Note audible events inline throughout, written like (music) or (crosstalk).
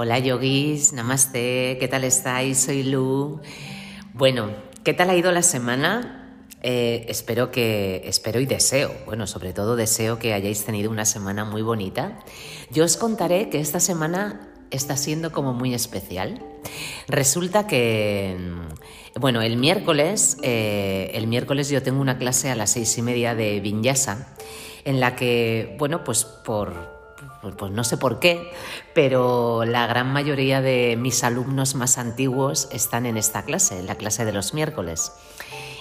Hola yogis, namaste, ¿qué tal estáis? Soy Lu. Bueno, ¿qué tal ha ido la semana? Eh, espero que, espero y deseo, bueno, sobre todo deseo que hayáis tenido una semana muy bonita. Yo os contaré que esta semana está siendo como muy especial. Resulta que, bueno, el miércoles, eh, el miércoles yo tengo una clase a las seis y media de Vinyasa, en la que, bueno, pues por pues, pues no sé por qué, pero la gran mayoría de mis alumnos más antiguos están en esta clase, en la clase de los miércoles.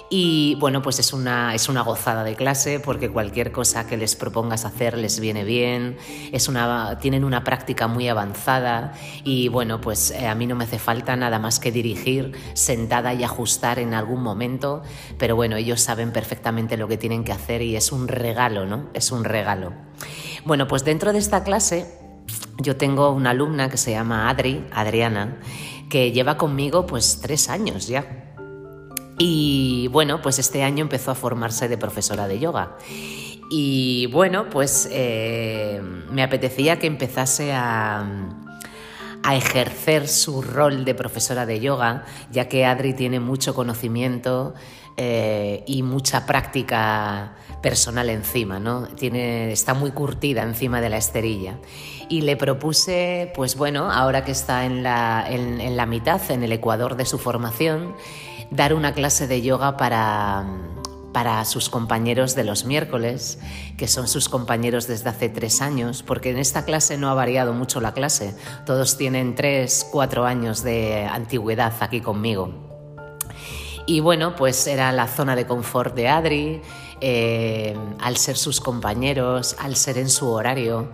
Y bueno, pues es una, es una gozada de clase porque cualquier cosa que les propongas hacer les viene bien, es una, tienen una práctica muy avanzada y bueno, pues eh, a mí no me hace falta nada más que dirigir sentada y ajustar en algún momento, pero bueno, ellos saben perfectamente lo que tienen que hacer y es un regalo, ¿no? Es un regalo. Bueno, pues dentro de esta clase yo tengo una alumna que se llama Adri, Adriana, que lleva conmigo pues tres años ya. Y bueno, pues este año empezó a formarse de profesora de yoga. Y bueno, pues eh, me apetecía que empezase a, a ejercer su rol de profesora de yoga, ya que Adri tiene mucho conocimiento eh, y mucha práctica personal encima, ¿no? Tiene, está muy curtida encima de la esterilla. Y le propuse, pues bueno, ahora que está en la, en la mitad, en el ecuador de su formación, dar una clase de yoga para, para sus compañeros de los miércoles, que son sus compañeros desde hace tres años, porque en esta clase no ha variado mucho la clase, todos tienen tres, cuatro años de antigüedad aquí conmigo. Y bueno, pues era la zona de confort de Adri, eh, al ser sus compañeros, al ser en su horario.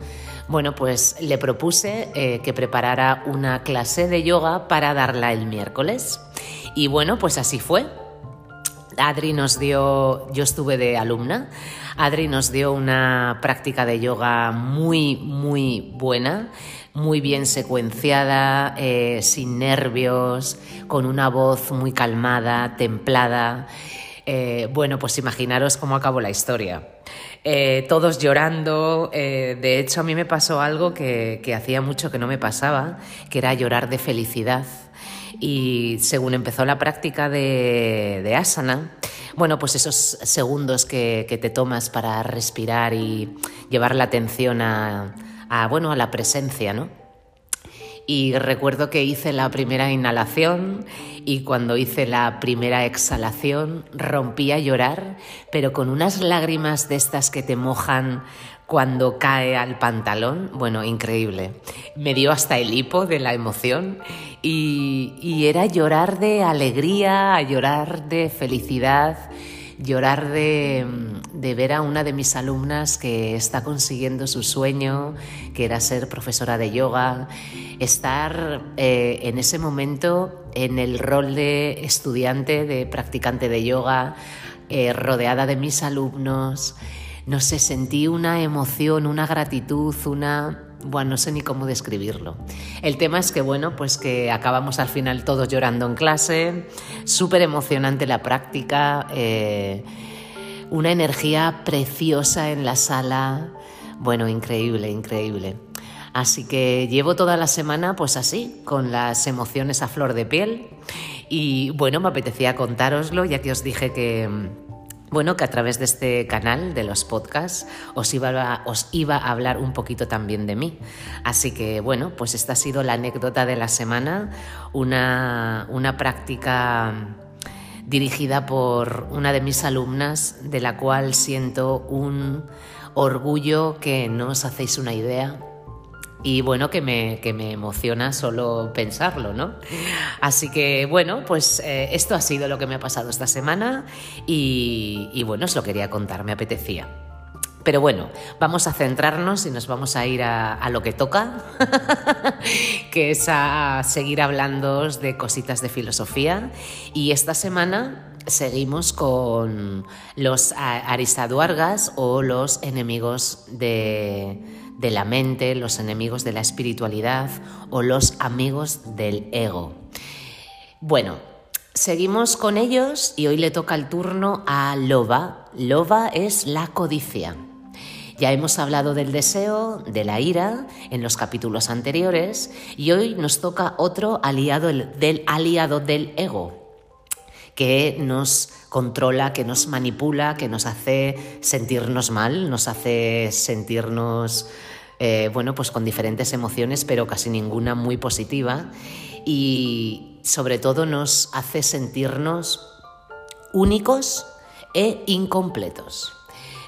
Bueno, pues le propuse eh, que preparara una clase de yoga para darla el miércoles. Y bueno, pues así fue. Adri nos dio, yo estuve de alumna, Adri nos dio una práctica de yoga muy, muy buena, muy bien secuenciada, eh, sin nervios, con una voz muy calmada, templada. Eh, bueno, pues imaginaros cómo acabó la historia. Eh, todos llorando. de hecho, a mí me pasó algo que, hacía mucho que no me pasaba, que era llorar de felicidad. Y según empezó la práctica de, asana, bueno, pues esos segundos que, te tomas para respirar y llevar la atención a, bueno, a la presencia, ¿no? Y recuerdo que hice la primera inhalación y cuando hice la primera exhalación rompí a llorar, pero con unas lágrimas de estas que te mojan cuando cae al pantalón, bueno, increíble. Me dio hasta el hipo de la emoción y, era llorar de alegría, llorar de felicidad llorar de, ver a una de mis alumnas que está consiguiendo su sueño, que era ser profesora de yoga, estar eh, en ese momento en el rol de estudiante, de practicante de yoga, eh, rodeada de mis alumnos. No sé, sentí una emoción, una gratitud, una bueno, no sé ni cómo describirlo. El tema es que, bueno, pues que acabamos al final todos llorando en clase, súper emocionante la práctica, eh, una energía preciosa en la sala, bueno, increíble, increíble. Así que llevo toda la semana pues así, con las emociones a flor de piel y bueno, me apetecía contároslo ya que os dije que bueno, que a través de este canal de los podcasts os iba, a, hablar un poquito también de mí. Así que bueno, pues esta ha sido la anécdota de la semana, una, una práctica dirigida por una de mis alumnas, de la cual siento un orgullo que no os hacéis una idea y bueno, que me, que me emociona solo pensarlo, ¿no? Así que bueno, pues eh, esto ha sido lo que me ha pasado esta semana y, bueno, os lo quería contar, me apetecía. Pero bueno, vamos a centrarnos y nos vamos a ir a, a lo que toca, (laughs) que es a seguir hablando de cositas de filosofía. Y esta semana seguimos con los aristaduargas o los enemigos de, de la mente, los enemigos de la espiritualidad o los amigos del ego. Bueno, seguimos con ellos y hoy le toca el turno a Loba. Loba es la codicia. Ya hemos hablado del deseo, de la ira, en los capítulos anteriores, y hoy nos toca otro aliado del aliado del ego, que nos controla, que nos manipula, que nos hace sentirnos mal, nos hace sentirnos, eh, bueno, pues con diferentes emociones, pero casi ninguna muy positiva, y sobre todo nos hace sentirnos únicos e incompletos.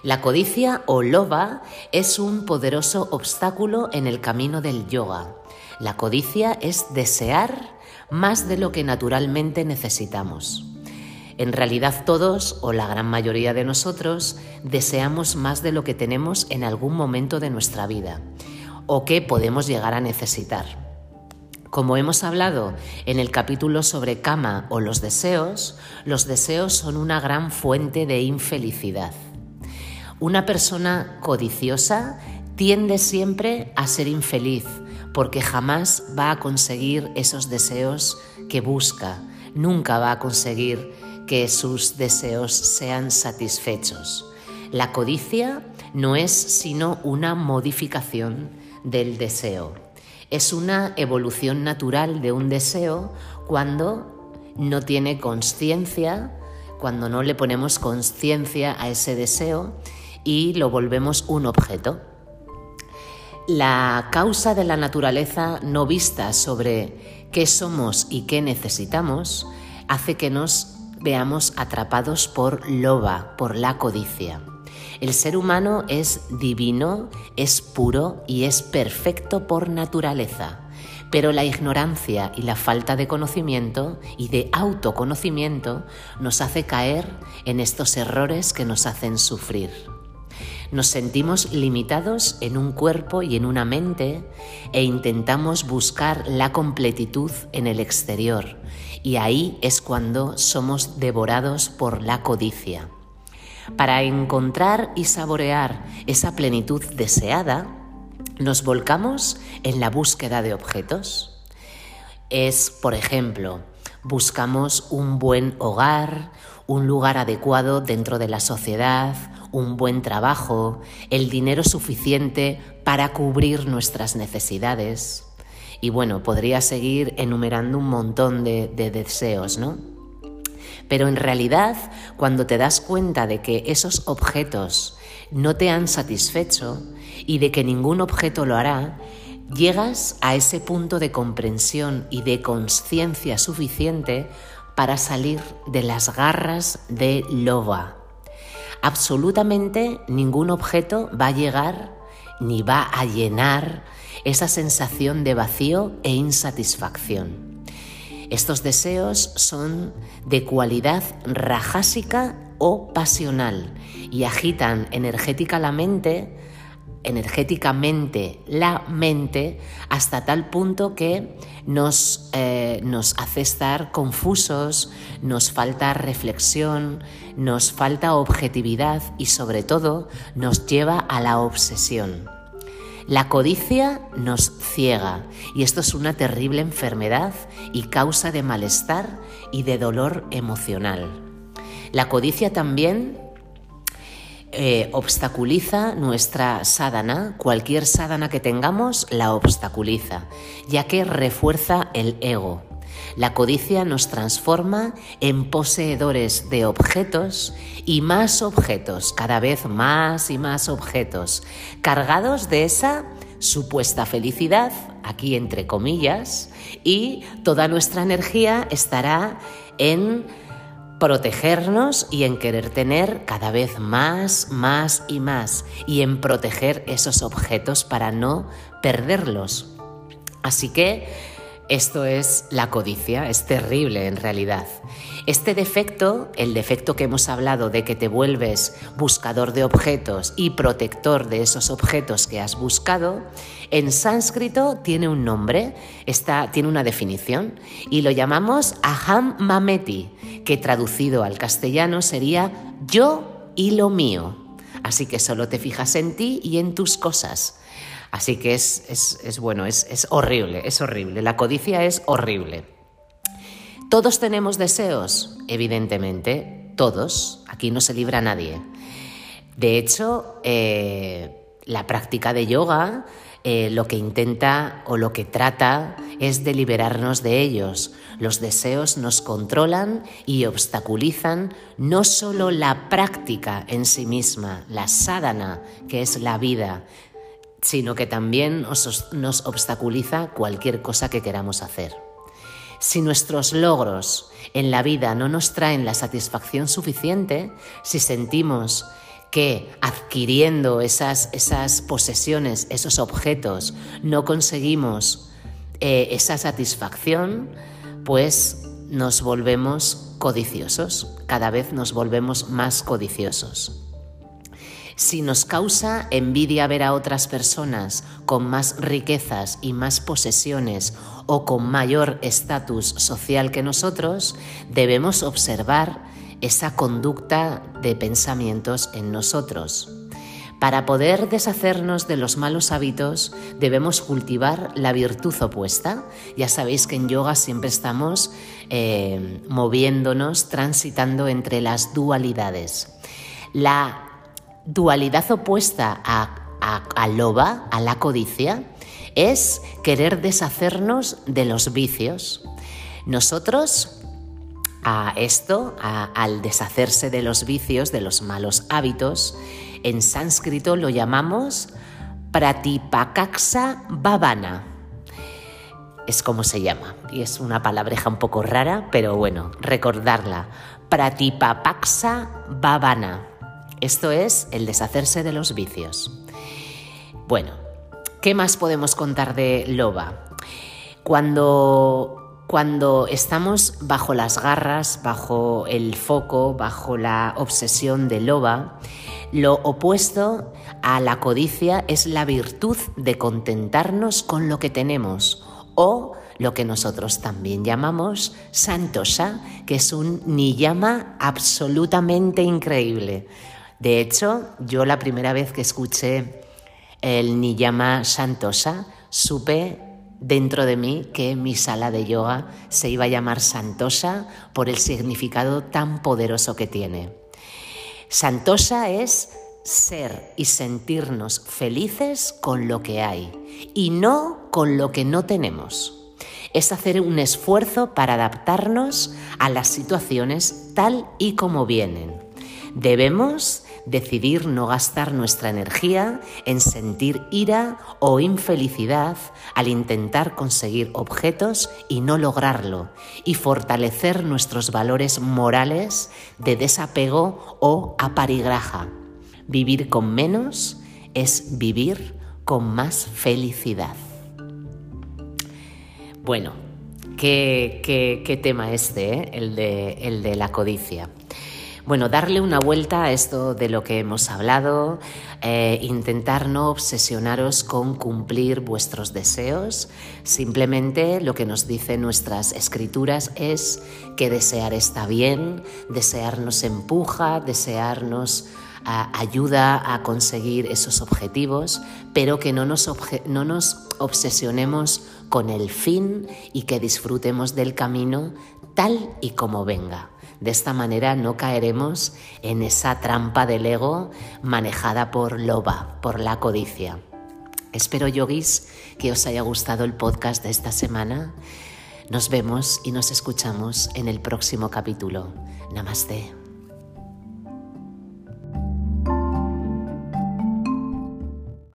La codicia o loba es un poderoso obstáculo en el camino del yoga. La codicia es desear más de lo que naturalmente necesitamos. En realidad todos, o la gran mayoría de nosotros, deseamos más de lo que tenemos en algún momento de nuestra vida o que podemos llegar a necesitar. Como hemos hablado en el capítulo sobre cama o los deseos, los deseos son una gran fuente de infelicidad. Una persona codiciosa tiende siempre a ser infeliz porque jamás va a conseguir esos deseos que busca, nunca va a conseguir que sus deseos sean satisfechos. La codicia no es sino una modificación del deseo. Es una evolución natural de un deseo cuando no tiene conciencia, cuando no le ponemos conciencia a ese deseo y lo volvemos un objeto. La causa de la naturaleza no vista sobre qué somos y qué necesitamos hace que nos veamos atrapados por loba, por la codicia. El ser humano es divino, es puro y es perfecto por naturaleza, pero la ignorancia y la falta de conocimiento y de autoconocimiento nos hace caer en estos errores que nos hacen sufrir. Nos sentimos limitados en un cuerpo y en una mente e intentamos buscar la completitud en el exterior y ahí es cuando somos devorados por la codicia. Para encontrar y saborear esa plenitud deseada, nos volcamos en la búsqueda de objetos. Es, por ejemplo, buscamos un buen hogar, un lugar adecuado dentro de la sociedad, un buen trabajo, el dinero suficiente para cubrir nuestras necesidades. Y bueno, podría seguir enumerando un montón de, deseos, ¿no? Pero en realidad, cuando te das cuenta de que esos objetos no te han satisfecho y de que ningún objeto lo hará, llegas a ese punto de comprensión y de conciencia suficiente para salir de las garras de loba. Absolutamente ningún objeto va a llegar ni va a llenar esa sensación de vacío e insatisfacción. Estos deseos son de cualidad rajásica o pasional y agitan energética la mente energéticamente la mente hasta tal punto que nos, eh, nos hace estar confusos, nos falta reflexión, nos falta objetividad y sobre todo nos lleva a la obsesión. La codicia nos ciega y esto es una terrible enfermedad y causa de malestar y de dolor emocional. La codicia también eh, obstaculiza nuestra sadhana, cualquier sadhana que tengamos la obstaculiza, ya que refuerza el ego. La codicia nos transforma en poseedores de objetos y más objetos, cada vez más y más objetos, cargados de esa supuesta felicidad, aquí entre comillas, y toda nuestra energía estará en protegernos y en querer tener cada vez más, más y más, y en proteger esos objetos para no perderlos. Así que esto es la codicia, es terrible en realidad. Este defecto, el defecto que hemos hablado de que te vuelves buscador de objetos y protector de esos objetos que has buscado, en sánscrito tiene un nombre, tiene una definición y lo llamamos aham mameti, que traducido al castellano sería yo y lo mío. Así que solo te fijas en ti y en tus cosas. Así que es, es, bueno, es, es horrible, es horrible. La codicia es horrible. Todos tenemos deseos, evidentemente, todos. Aquí no se libra nadie. De hecho, eh, La práctica de yoga eh, lo que intenta o lo que trata es de liberarnos de ellos. Los deseos nos controlan y obstaculizan no solo la práctica en sí misma, la sadhana, que es la vida, sino que también nos obstaculiza cualquier cosa que queramos hacer. Si nuestros logros en la vida no nos traen la satisfacción suficiente, si sentimos que adquiriendo esas, esas posesiones, esos objetos, no conseguimos eh, esa satisfacción, pues nos volvemos codiciosos, cada vez nos volvemos más codiciosos. Si nos causa envidia ver a otras personas con más riquezas y más posesiones o con mayor estatus social que nosotros, debemos observar esa conducta de pensamientos en nosotros. Para poder deshacernos de los malos hábitos debemos cultivar la virtud opuesta. Ya sabéis que en yoga siempre estamos eh, moviéndonos, transitando entre las dualidades. La dualidad opuesta a, a loba, a la codicia, es querer deshacernos de los vicios. Nosotros a esto, al deshacerse de los vicios, de los malos hábitos, en sánscrito lo llamamos pratipakaksa bhavana. Es como se llama, y es una palabreja un poco rara, pero bueno, recordarla. Pratipapaksa bhavana. Esto es el deshacerse de los vicios. Bueno, ¿qué más podemos contar de Loba? Cuando cuando estamos bajo las garras, bajo el foco, bajo la obsesión de loba, lo opuesto a la codicia es la virtud de contentarnos con lo que tenemos o lo que nosotros también llamamos santosha, que es un niyama absolutamente increíble. De hecho, yo la primera vez que escuché el niyama santosha supe dentro de mí que mi sala de yoga se iba a llamar Santosa por el significado tan poderoso que tiene. Santosa es ser y sentirnos felices con lo que hay y no con lo que no tenemos. Es hacer un esfuerzo para adaptarnos a las situaciones tal y como vienen. Debemos decidir no gastar nuestra energía en sentir ira o infelicidad al intentar conseguir objetos y no lograrlo, y fortalecer nuestros valores morales de desapego o aparigraja. Vivir con menos es vivir con más felicidad. Bueno, qué, tema este, ¿eh? el, de, el de la codicia bueno, darle una vuelta a esto de lo que hemos hablado, eh, intentar no obsesionaros con cumplir vuestros deseos, simplemente lo que nos dicen nuestras escrituras es que desear está bien, desear nos empuja, desearnos ayuda a conseguir esos objetivos, pero que no nos, no nos obsesionemos con el fin y que disfrutemos del camino tal y como venga. De esta manera no caeremos en esa trampa del ego manejada por loba, por la codicia. Espero, yogis, que os haya gustado el podcast de esta semana. Nos vemos y nos escuchamos en el próximo capítulo. Namaste.